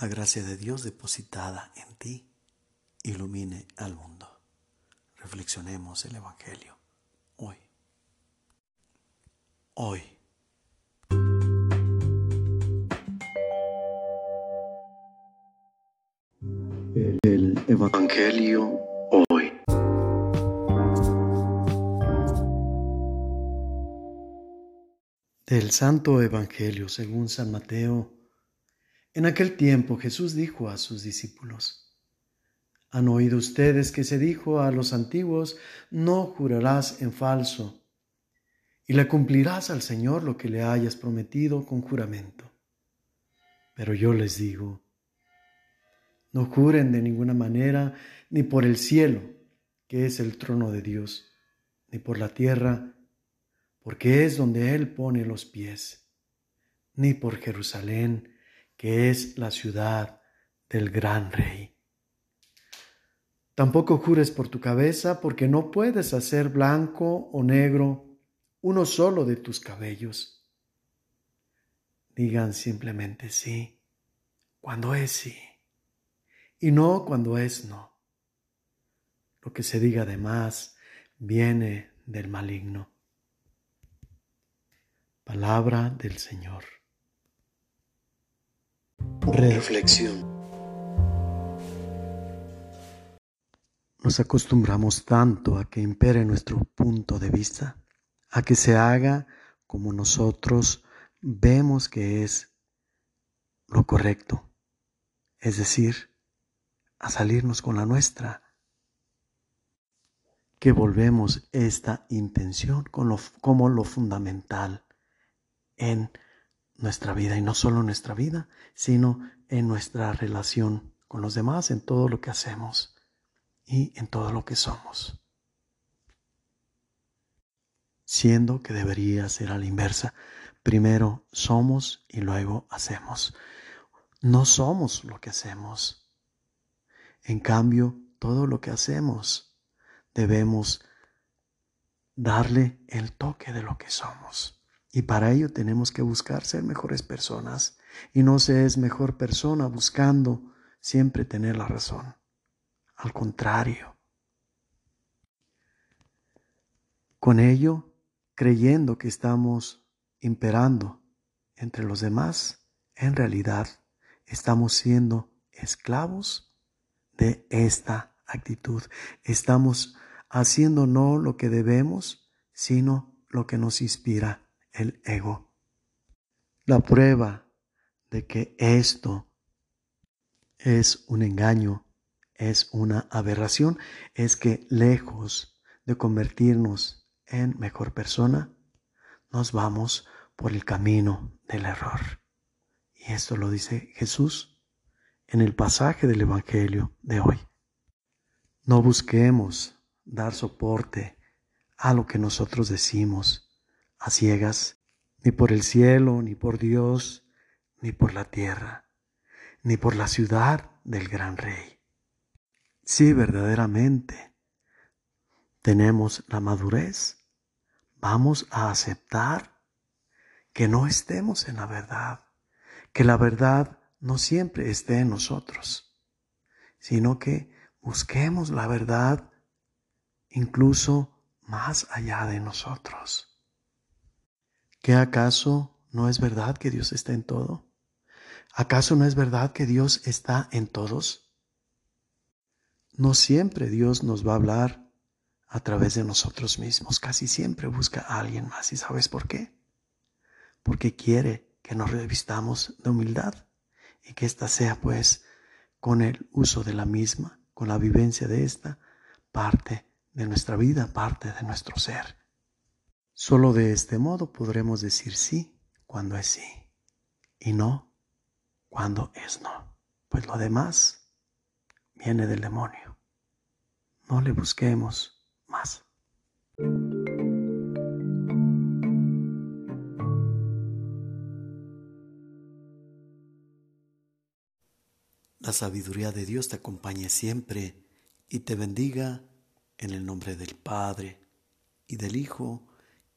la gracia de Dios depositada en ti ilumine al mundo. Reflexionemos el Evangelio hoy. Hoy. El Evangelio hoy. Del Santo Evangelio según San Mateo en aquel tiempo Jesús dijo a sus discípulos, Han oído ustedes que se dijo a los antiguos, no jurarás en falso, y le cumplirás al Señor lo que le hayas prometido con juramento. Pero yo les digo, no juren de ninguna manera, ni por el cielo, que es el trono de Dios, ni por la tierra, porque es donde Él pone los pies, ni por Jerusalén, que es la ciudad del gran rey. Tampoco jures por tu cabeza, porque no puedes hacer blanco o negro uno solo de tus cabellos. Digan simplemente sí, cuando es sí, y no cuando es no. Lo que se diga de más viene del maligno. Palabra del Señor. Reflexión. Nos acostumbramos tanto a que impere nuestro punto de vista, a que se haga como nosotros vemos que es lo correcto, es decir, a salirnos con la nuestra, que volvemos esta intención como lo fundamental en nuestra vida y no solo nuestra vida, sino en nuestra relación con los demás, en todo lo que hacemos y en todo lo que somos. Siendo que debería ser a la inversa, primero somos y luego hacemos. No somos lo que hacemos. En cambio, todo lo que hacemos debemos darle el toque de lo que somos. Y para ello tenemos que buscar ser mejores personas. Y no se es mejor persona buscando siempre tener la razón. Al contrario. Con ello, creyendo que estamos imperando entre los demás, en realidad estamos siendo esclavos de esta actitud. Estamos haciendo no lo que debemos, sino lo que nos inspira el ego. La prueba de que esto es un engaño, es una aberración, es que lejos de convertirnos en mejor persona, nos vamos por el camino del error. Y esto lo dice Jesús en el pasaje del Evangelio de hoy. No busquemos dar soporte a lo que nosotros decimos, a ciegas, ni por el cielo, ni por Dios, ni por la tierra, ni por la ciudad del gran rey. Si verdaderamente tenemos la madurez, vamos a aceptar que no estemos en la verdad, que la verdad no siempre esté en nosotros, sino que busquemos la verdad incluso más allá de nosotros. ¿Qué acaso no es verdad que Dios está en todo? ¿Acaso no es verdad que Dios está en todos? No siempre Dios nos va a hablar a través de nosotros mismos, casi siempre busca a alguien más. ¿Y sabes por qué? Porque quiere que nos revistamos de humildad y que ésta sea pues con el uso de la misma, con la vivencia de esta, parte de nuestra vida, parte de nuestro ser. Solo de este modo podremos decir sí cuando es sí y no cuando es no, pues lo demás viene del demonio. No le busquemos más. La sabiduría de Dios te acompañe siempre y te bendiga en el nombre del Padre y del Hijo